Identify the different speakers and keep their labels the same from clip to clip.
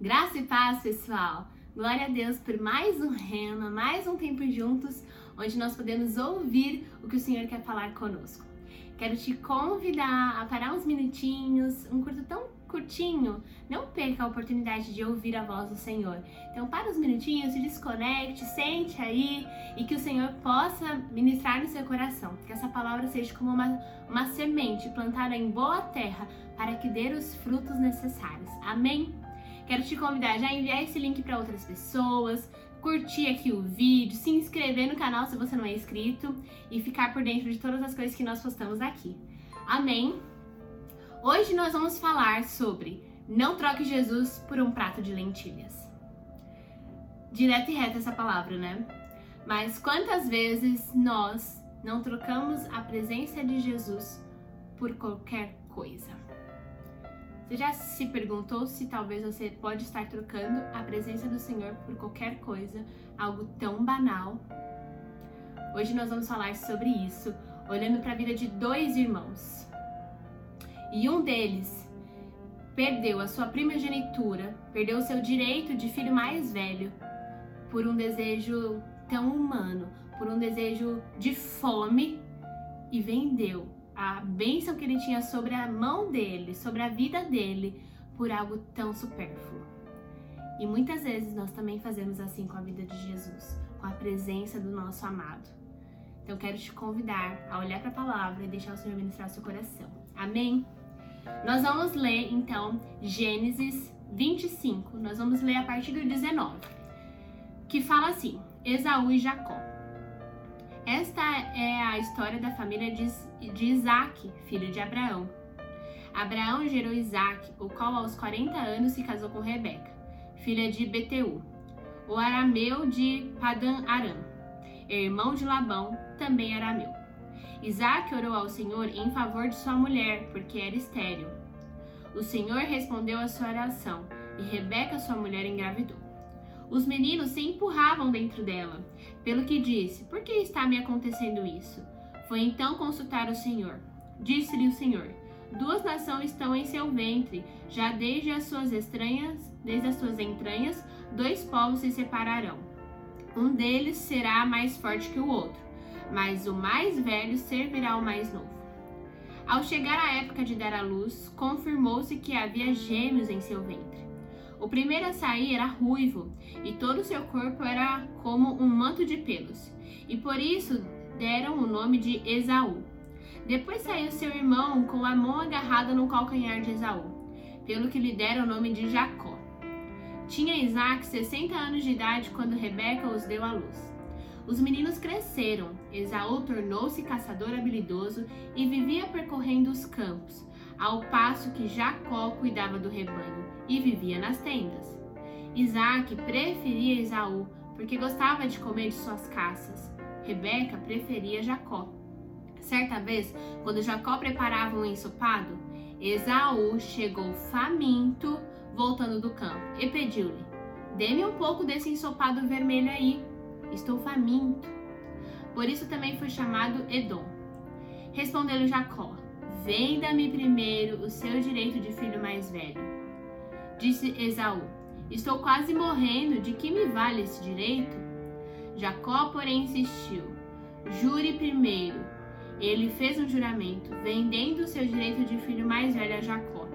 Speaker 1: Graça e paz, pessoal! Glória a Deus por mais um rema, mais um tempo juntos, onde nós podemos ouvir o que o Senhor quer falar conosco. Quero te convidar a parar uns minutinhos, um curto tão curtinho, não perca a oportunidade de ouvir a voz do Senhor. Então, para uns minutinhos, se desconecte, sente aí e que o Senhor possa ministrar no seu coração. Que essa palavra seja como uma, uma semente plantada em boa terra para que dê os frutos necessários. Amém? Quero te convidar já a enviar esse link para outras pessoas, curtir aqui o vídeo, se inscrever no canal se você não é inscrito e ficar por dentro de todas as coisas que nós postamos aqui. Amém? Hoje nós vamos falar sobre não troque Jesus por um prato de lentilhas. Direto e reto essa palavra, né? Mas quantas vezes nós não trocamos a presença de Jesus por qualquer coisa? Você já se perguntou se talvez você pode estar trocando a presença do Senhor por qualquer coisa, algo tão banal? Hoje nós vamos falar sobre isso, olhando para a vida de dois irmãos. E um deles perdeu a sua primogenitura, perdeu o seu direito de filho mais velho por um desejo tão humano, por um desejo de fome e vendeu a bênção que ele tinha sobre a mão dele, sobre a vida dele, por algo tão supérfluo. E muitas vezes nós também fazemos assim com a vida de Jesus, com a presença do nosso amado. Então quero te convidar a olhar para a palavra e deixar o Senhor ministrar seu coração. Amém? Nós vamos ler então Gênesis 25. Nós vamos ler a partir do 19, que fala assim: Esaú e Jacó. Esta é a história da família de, Isaac, filho de Abraão. Abraão gerou Isaac, o qual aos 40 anos se casou com Rebeca, filha de Beteu, o arameu de Padan Aram, irmão de Labão, também arameu. Isaac orou ao Senhor em favor de sua mulher, porque era estéril. O Senhor respondeu à sua oração, e Rebeca, sua mulher, engravidou. Os meninos se empurravam dentro dela, pelo que disse: Por que está me acontecendo isso? Foi então consultar o Senhor. Disse-lhe o Senhor: Duas nações estão em seu ventre, já desde as suas estranhas, desde as suas entranhas, dois povos se separarão. Um deles será mais forte que o outro, mas o mais velho servirá ao mais novo. Ao chegar a época de dar à luz, confirmou-se que havia gêmeos em seu ventre. O primeiro a sair era ruivo, e todo o seu corpo era como um manto de pelos, e por isso deram o nome de Esaú. Depois saiu seu irmão com a mão agarrada no calcanhar de Esaú, pelo que lhe deram o nome de Jacó. Tinha Isaac 60 anos de idade quando Rebeca os deu à luz. Os meninos cresceram, Esaú tornou-se caçador habilidoso e vivia percorrendo os campos, ao passo que Jacó cuidava do rebanho e vivia nas tendas. Isaac preferia Esaú porque gostava de comer de suas caças. Rebeca preferia Jacó. Certa vez, quando Jacó preparava um ensopado, Esaú chegou faminto voltando do campo e pediu-lhe: Dê-me um pouco desse ensopado vermelho aí. Estou faminto. Por isso também foi chamado Edom. Respondeu-lhe Jacó: Venda-me primeiro o seu direito de filho mais velho. Disse Esaú: Estou quase morrendo, de que me vale esse direito? Jacó, porém, insistiu: Jure primeiro. Ele fez um juramento, vendendo seu direito de filho mais velho a Jacó.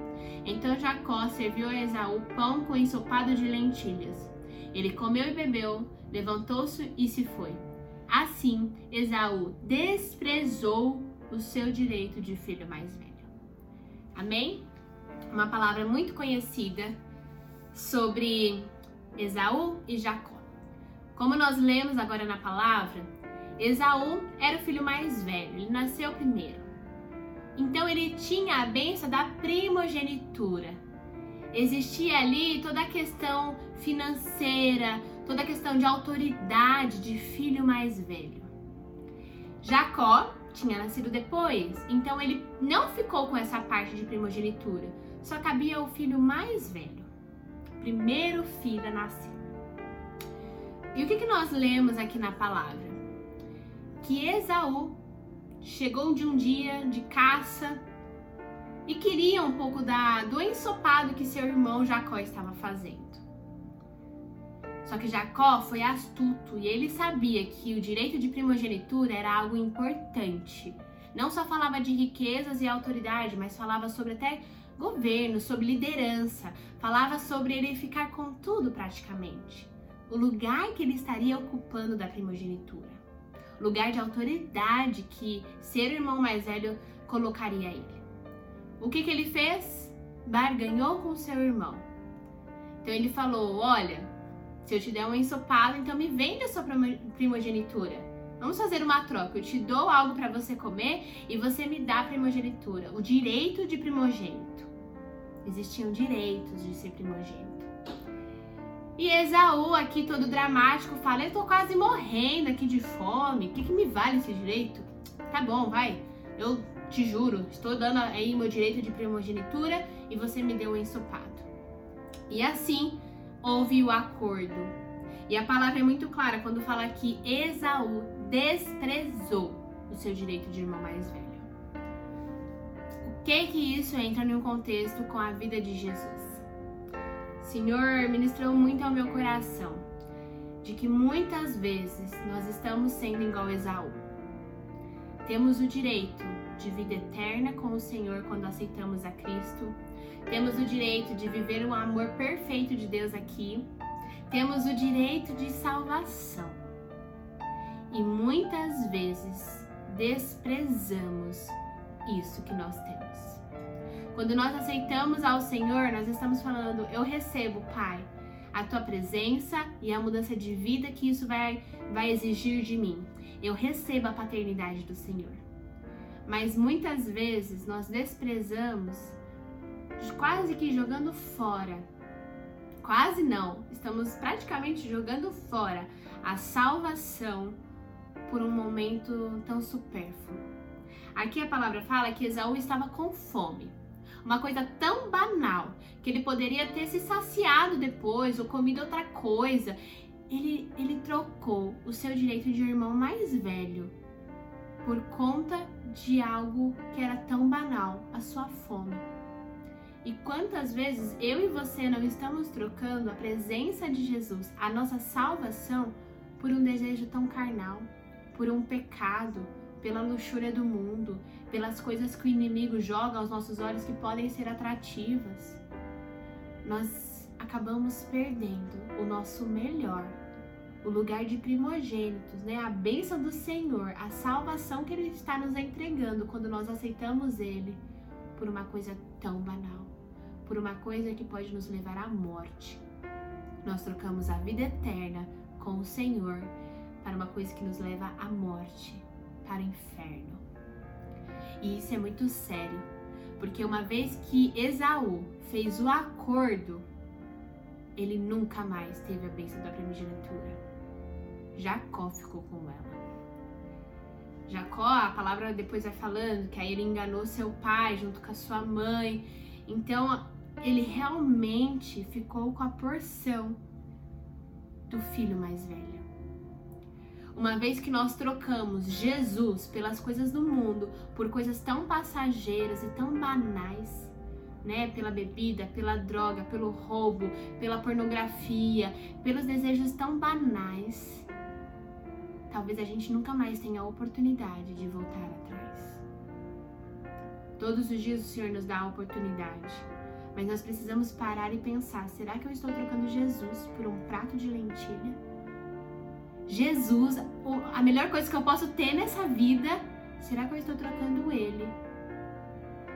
Speaker 1: Então Jacó serviu a Esaú pão com ensopado de lentilhas. Ele comeu e bebeu, levantou-se e se foi. Assim, Esaú desprezou o seu direito de filho mais velho. Amém? Uma palavra muito conhecida sobre Esaú e Jacó. Como nós lemos agora na palavra, Esaú era o filho mais velho, ele nasceu primeiro. Então ele tinha a benção da primogenitura. Existia ali toda a questão financeira, toda a questão de autoridade de filho mais velho. Jacó tinha nascido depois, então ele não ficou com essa parte de primogenitura, só cabia o filho mais velho, primeiro filho a nascer. E o que, que nós lemos aqui na palavra? Que Esaú chegou de um dia de caça e queria um pouco da, do ensopado que seu irmão Jacó estava fazendo. Só que Jacó foi astuto e ele sabia que o direito de primogenitura era algo importante. Não só falava de riquezas e autoridade, mas falava sobre até governo, sobre liderança, falava sobre ele ficar com tudo praticamente. O lugar que ele estaria ocupando da primogenitura. Lugar de autoridade que ser o irmão mais velho colocaria ele. O que, que ele fez? Barganhou com seu irmão. Então ele falou: Olha, se eu te der um ensopado, então me vende a sua primogenitura. Vamos fazer uma troca. Eu te dou algo para você comer e você me dá a primogenitura, o direito de primogênito. Existiam direitos de ser primogênito. E Esaú, aqui todo dramático, fala: Eu tô quase morrendo aqui de fome. O que, que me vale esse direito? Tá bom, vai. Eu te juro, estou dando aí meu direito de primogenitura e você me deu um ensopado. E assim houve o acordo. E a palavra é muito clara quando fala que Esaú desprezou o seu direito de irmão mais velho. O que que isso entra um contexto com a vida de Jesus? Senhor ministrou muito ao meu coração de que muitas vezes nós estamos sendo igual Esaú. Temos o direito de vida eterna com o Senhor quando aceitamos a Cristo. Temos o direito de viver o amor perfeito de Deus aqui. Temos o direito de salvação. E muitas vezes desprezamos isso que nós temos. Quando nós aceitamos ao Senhor, nós estamos falando: Eu recebo, Pai, a tua presença e a mudança de vida que isso vai, vai exigir de mim. Eu recebo a paternidade do Senhor. Mas muitas vezes nós desprezamos, quase que jogando fora. Quase não, estamos praticamente jogando fora a salvação por um momento tão supérfluo. Aqui a palavra fala que Esaú estava com fome. Uma coisa tão banal que ele poderia ter se saciado depois ou comido outra coisa. Ele, ele trocou o seu direito de irmão mais velho por conta de algo que era tão banal, a sua fome. E quantas vezes eu e você não estamos trocando a presença de Jesus, a nossa salvação, por um desejo tão carnal, por um pecado, pela luxúria do mundo, pelas coisas que o inimigo joga aos nossos olhos que podem ser atrativas. Nós acabamos perdendo o nosso melhor o lugar de primogênitos, né? A bênção do Senhor, a salvação que Ele está nos entregando quando nós aceitamos Ele por uma coisa tão banal, por uma coisa que pode nos levar à morte. Nós trocamos a vida eterna com o Senhor para uma coisa que nos leva à morte, para o inferno. E isso é muito sério, porque uma vez que Esaú fez o acordo, ele nunca mais teve a bênção da primogenitura. Jacó ficou com ela. Jacó, a palavra depois vai falando que aí ele enganou seu pai junto com a sua mãe. Então, ele realmente ficou com a porção do filho mais velho. Uma vez que nós trocamos Jesus pelas coisas do mundo, por coisas tão passageiras e tão banais, né? Pela bebida, pela droga, pelo roubo, pela pornografia, pelos desejos tão banais, talvez a gente nunca mais tenha a oportunidade de voltar atrás. Todos os dias o Senhor nos dá a oportunidade, mas nós precisamos parar e pensar: será que eu estou trocando Jesus por um prato de lentilha? Jesus, a melhor coisa que eu posso ter nessa vida, será que eu estou trocando ele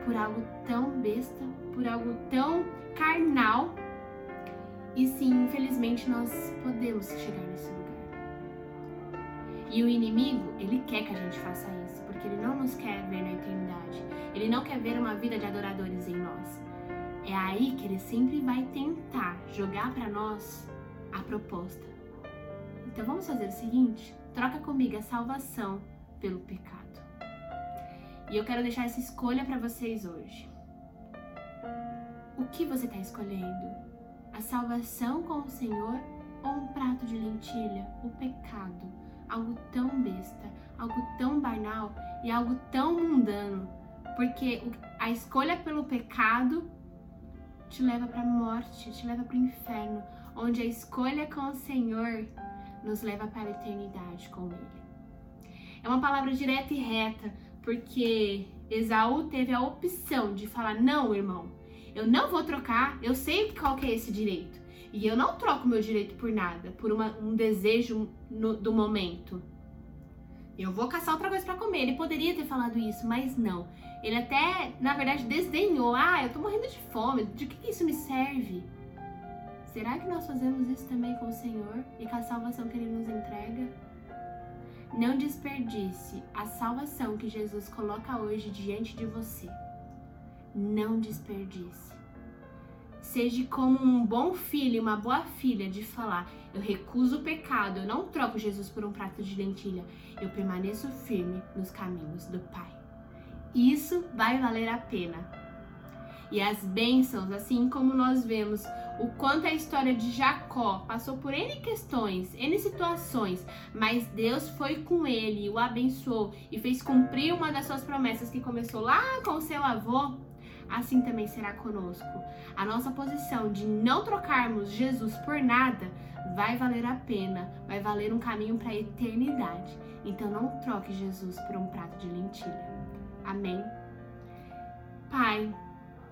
Speaker 1: por algo tão besta, por algo tão carnal? E sim, infelizmente nós podemos chegar nesse lugar. E o inimigo, ele quer que a gente faça isso, porque ele não nos quer ver na eternidade. Ele não quer ver uma vida de adoradores em nós. É aí que ele sempre vai tentar jogar para nós a proposta. Então vamos fazer o seguinte: troca comigo a salvação pelo pecado. E eu quero deixar essa escolha para vocês hoje. O que você está escolhendo? A salvação com o Senhor ou um prato de lentilha, o pecado? algo tão besta, algo tão banal e algo tão mundano. Porque a escolha pelo pecado te leva para a morte, te leva para o inferno, onde a escolha com o Senhor nos leva para a eternidade com Ele. É uma palavra direta e reta, porque Esaú teve a opção de falar: não, irmão, eu não vou trocar, eu sei qual que é esse direito. E eu não troco meu direito por nada, por uma, um desejo no, do momento. Eu vou caçar outra coisa para comer. Ele poderia ter falado isso, mas não. Ele até, na verdade, desdenhou. Ah, eu tô morrendo de fome. De que, que isso me serve? Será que nós fazemos isso também com o Senhor e com a salvação que Ele nos entrega? Não desperdice a salvação que Jesus coloca hoje diante de você. Não desperdice. Seja como um bom filho, uma boa filha de falar: eu recuso o pecado, eu não troco Jesus por um prato de lentilha, eu permaneço firme nos caminhos do Pai. Isso vai valer a pena. E as bênçãos, assim como nós vemos o quanto a história de Jacó passou por N questões, N situações, mas Deus foi com ele, o abençoou e fez cumprir uma das suas promessas que começou lá com o seu avô, assim também será conosco. A nossa posição de não trocarmos Jesus por nada vai valer a pena, vai valer um caminho para a eternidade. Então não troque Jesus por um prato de lentilha. Amém. Pai,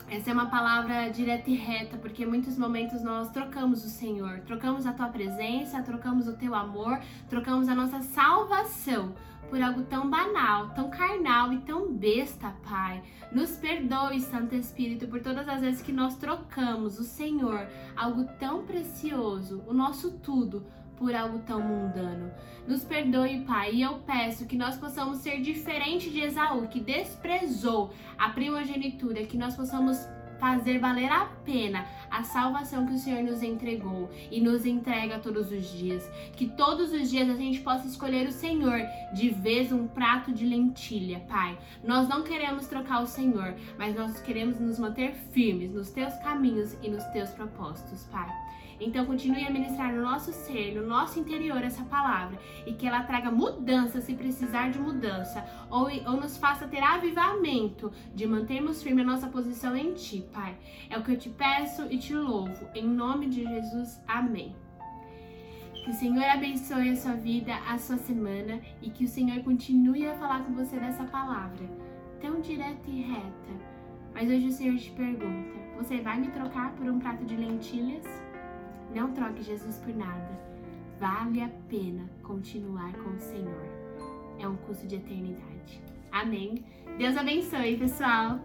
Speaker 1: essa é uma palavra direta e reta, porque em muitos momentos nós trocamos o Senhor, trocamos a tua presença, trocamos o teu amor, trocamos a nossa salvação por algo tão banal, tão carnal e tão besta, Pai. Nos perdoe, Santo Espírito, por todas as vezes que nós trocamos o Senhor, algo tão precioso, o nosso tudo, por algo tão mundano. Nos perdoe, Pai, e eu peço que nós possamos ser diferente de Esaú, que desprezou a primogenitura, que nós possamos fazer valer a pena a salvação que o Senhor nos entregou e nos entrega todos os dias. Que todos os dias a gente possa escolher o Senhor de vez um prato de lentilha, Pai. Nós não queremos trocar o Senhor, mas nós queremos nos manter firmes nos teus caminhos e nos teus propósitos, Pai. Então continue a ministrar no nosso ser, no nosso interior essa palavra e que ela traga mudança se precisar de mudança ou, ou nos faça ter avivamento de mantermos firme a nossa posição em Ti, Pai. É o que eu te peço e te louvo. Em nome de Jesus, amém. Que o Senhor abençoe a sua vida, a sua semana e que o Senhor continue a falar com você dessa palavra tão direta e reta. Mas hoje o Senhor te pergunta: você vai me trocar por um prato de lentilhas? Não troque Jesus por nada. Vale a pena continuar com o Senhor. É um curso de eternidade. Amém. Deus abençoe, pessoal.